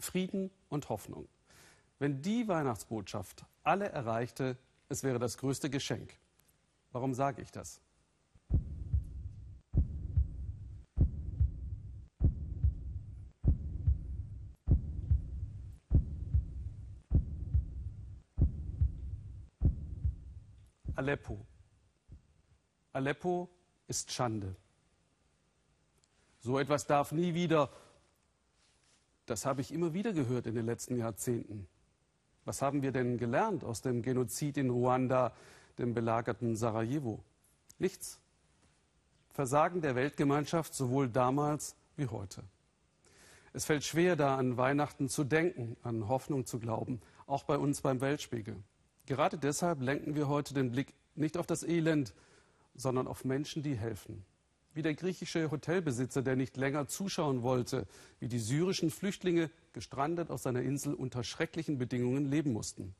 Frieden und Hoffnung. Wenn die Weihnachtsbotschaft alle erreichte, es wäre das größte Geschenk. Warum sage ich das? Aleppo. Aleppo ist Schande. So etwas darf nie wieder. Das habe ich immer wieder gehört in den letzten Jahrzehnten. Was haben wir denn gelernt aus dem Genozid in Ruanda, dem belagerten Sarajevo? Nichts. Versagen der Weltgemeinschaft sowohl damals wie heute. Es fällt schwer, da an Weihnachten zu denken, an Hoffnung zu glauben, auch bei uns beim Weltspiegel. Gerade deshalb lenken wir heute den Blick nicht auf das Elend, sondern auf Menschen, die helfen. Wie der griechische Hotelbesitzer, der nicht länger zuschauen wollte, wie die syrischen Flüchtlinge gestrandet auf seiner Insel unter schrecklichen Bedingungen leben mussten.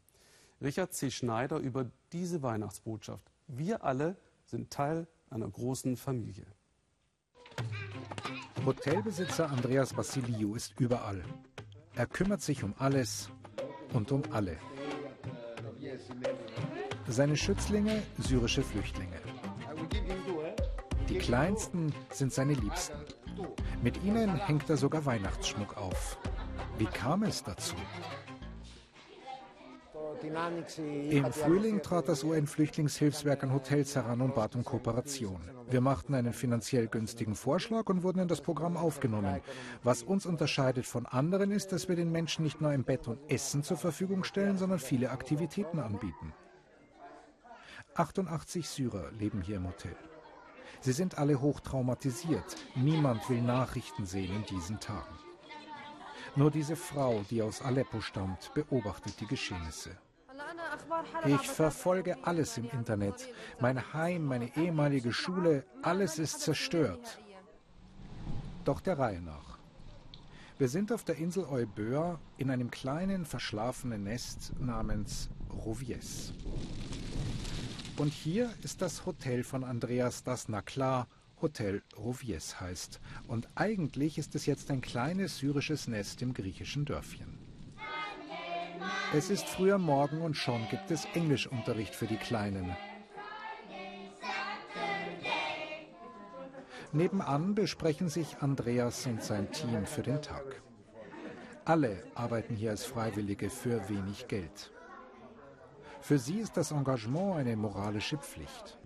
Richard C. Schneider über diese Weihnachtsbotschaft. Wir alle sind Teil einer großen Familie. Hotelbesitzer Andreas Vassiliou ist überall. Er kümmert sich um alles und um alle. Seine Schützlinge syrische Flüchtlinge. Kleinsten sind seine Liebsten. Mit ihnen hängt er sogar Weihnachtsschmuck auf. Wie kam es dazu? Im Frühling trat das UN-Flüchtlingshilfswerk an Hotels heran und bat um Kooperation. Wir machten einen finanziell günstigen Vorschlag und wurden in das Programm aufgenommen. Was uns unterscheidet von anderen ist, dass wir den Menschen nicht nur ein Bett und Essen zur Verfügung stellen, sondern viele Aktivitäten anbieten. 88 Syrer leben hier im Hotel. Sie sind alle hoch traumatisiert. Niemand will Nachrichten sehen in diesen Tagen. Nur diese Frau, die aus Aleppo stammt, beobachtet die Geschehnisse. Ich verfolge alles im Internet. Mein Heim, meine ehemalige Schule, alles ist zerstört. Doch der Reihe nach. Wir sind auf der Insel Euböa in einem kleinen verschlafenen Nest namens Rovies. Und hier ist das Hotel von Andreas, das na klar Hotel Rovies heißt. Und eigentlich ist es jetzt ein kleines syrisches Nest im griechischen Dörfchen. Es ist früher Morgen und schon gibt es Englischunterricht für die Kleinen. Nebenan besprechen sich Andreas und sein Team für den Tag. Alle arbeiten hier als Freiwillige für wenig Geld. Für sie ist das Engagement eine moralische Pflicht.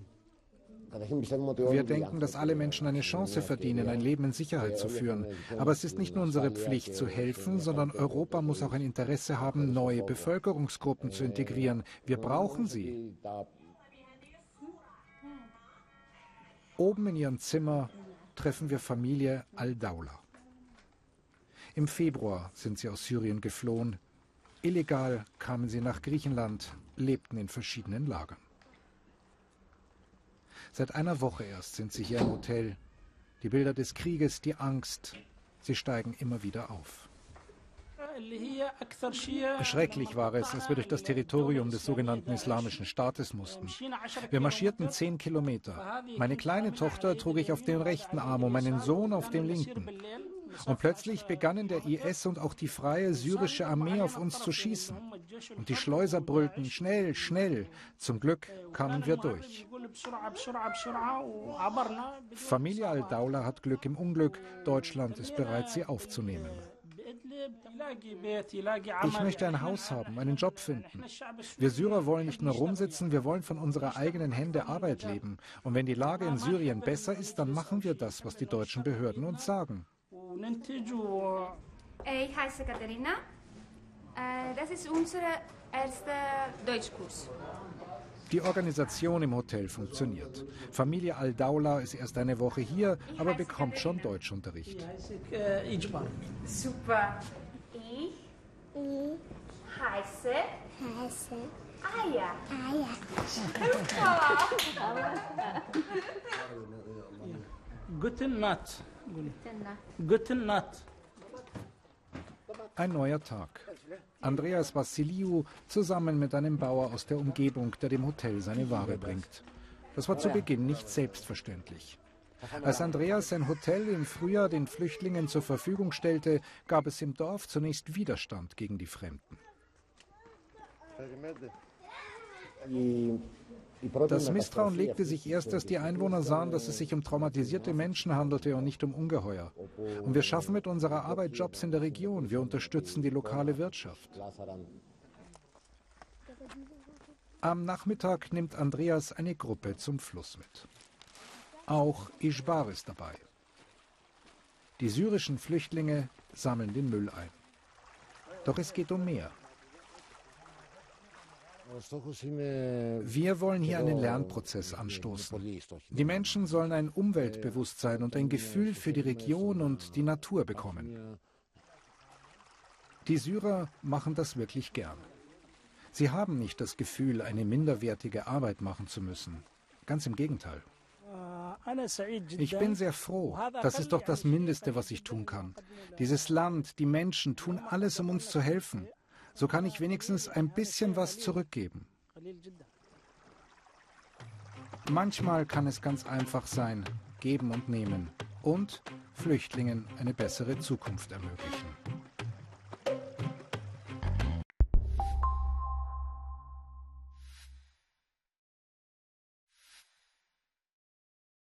Wir denken, dass alle Menschen eine Chance verdienen, ein Leben in Sicherheit zu führen. Aber es ist nicht nur unsere Pflicht zu helfen, sondern Europa muss auch ein Interesse haben, neue Bevölkerungsgruppen zu integrieren. Wir brauchen sie. Oben in ihrem Zimmer treffen wir Familie Al-Daula. Im Februar sind sie aus Syrien geflohen. Illegal kamen sie nach Griechenland, lebten in verschiedenen Lagern. Seit einer Woche erst sind sie hier im Hotel. Die Bilder des Krieges, die Angst, sie steigen immer wieder auf. Schrecklich war es, als wir durch das Territorium des sogenannten Islamischen Staates mussten. Wir marschierten zehn Kilometer. Meine kleine Tochter trug ich auf dem rechten Arm und meinen Sohn auf dem linken. Und plötzlich begannen der IS und auch die freie syrische Armee auf uns zu schießen. Und die Schleuser brüllten, schnell, schnell. Zum Glück kamen wir durch. Familie Al-Daula hat Glück im Unglück. Deutschland ist bereit, sie aufzunehmen. Ich möchte ein Haus haben, einen Job finden. Wir Syrer wollen nicht nur rumsitzen, wir wollen von unserer eigenen Hände Arbeit leben. Und wenn die Lage in Syrien besser ist, dann machen wir das, was die deutschen Behörden uns sagen. Ich heiße Katharina. Äh, das ist unser erster Deutschkurs. Die Organisation im Hotel funktioniert. Familie Al-Daula ist erst eine Woche hier, aber bekommt schon Deutschunterricht. Super. Ich, ich heiße, heiße Aya. Aya. Guten Nacht. Guten Nacht. Ein neuer Tag. Andreas Vassiliou zusammen mit einem Bauer aus der Umgebung, der dem Hotel seine Ware bringt. Das war zu Beginn nicht selbstverständlich. Als Andreas sein Hotel im Frühjahr den Flüchtlingen zur Verfügung stellte, gab es im Dorf zunächst Widerstand gegen die Fremden. Das Misstrauen legte sich erst, als die Einwohner sahen, dass es sich um traumatisierte Menschen handelte und nicht um Ungeheuer. Und wir schaffen mit unserer Arbeit Jobs in der Region. Wir unterstützen die lokale Wirtschaft. Am Nachmittag nimmt Andreas eine Gruppe zum Fluss mit. Auch Ishbar ist dabei. Die syrischen Flüchtlinge sammeln den Müll ein. Doch es geht um mehr. Wir wollen hier einen Lernprozess anstoßen. Die Menschen sollen ein Umweltbewusstsein und ein Gefühl für die Region und die Natur bekommen. Die Syrer machen das wirklich gern. Sie haben nicht das Gefühl, eine minderwertige Arbeit machen zu müssen. Ganz im Gegenteil. Ich bin sehr froh. Das ist doch das Mindeste, was ich tun kann. Dieses Land, die Menschen tun alles, um uns zu helfen. So kann ich wenigstens ein bisschen was zurückgeben. Manchmal kann es ganz einfach sein, geben und nehmen und Flüchtlingen eine bessere Zukunft ermöglichen.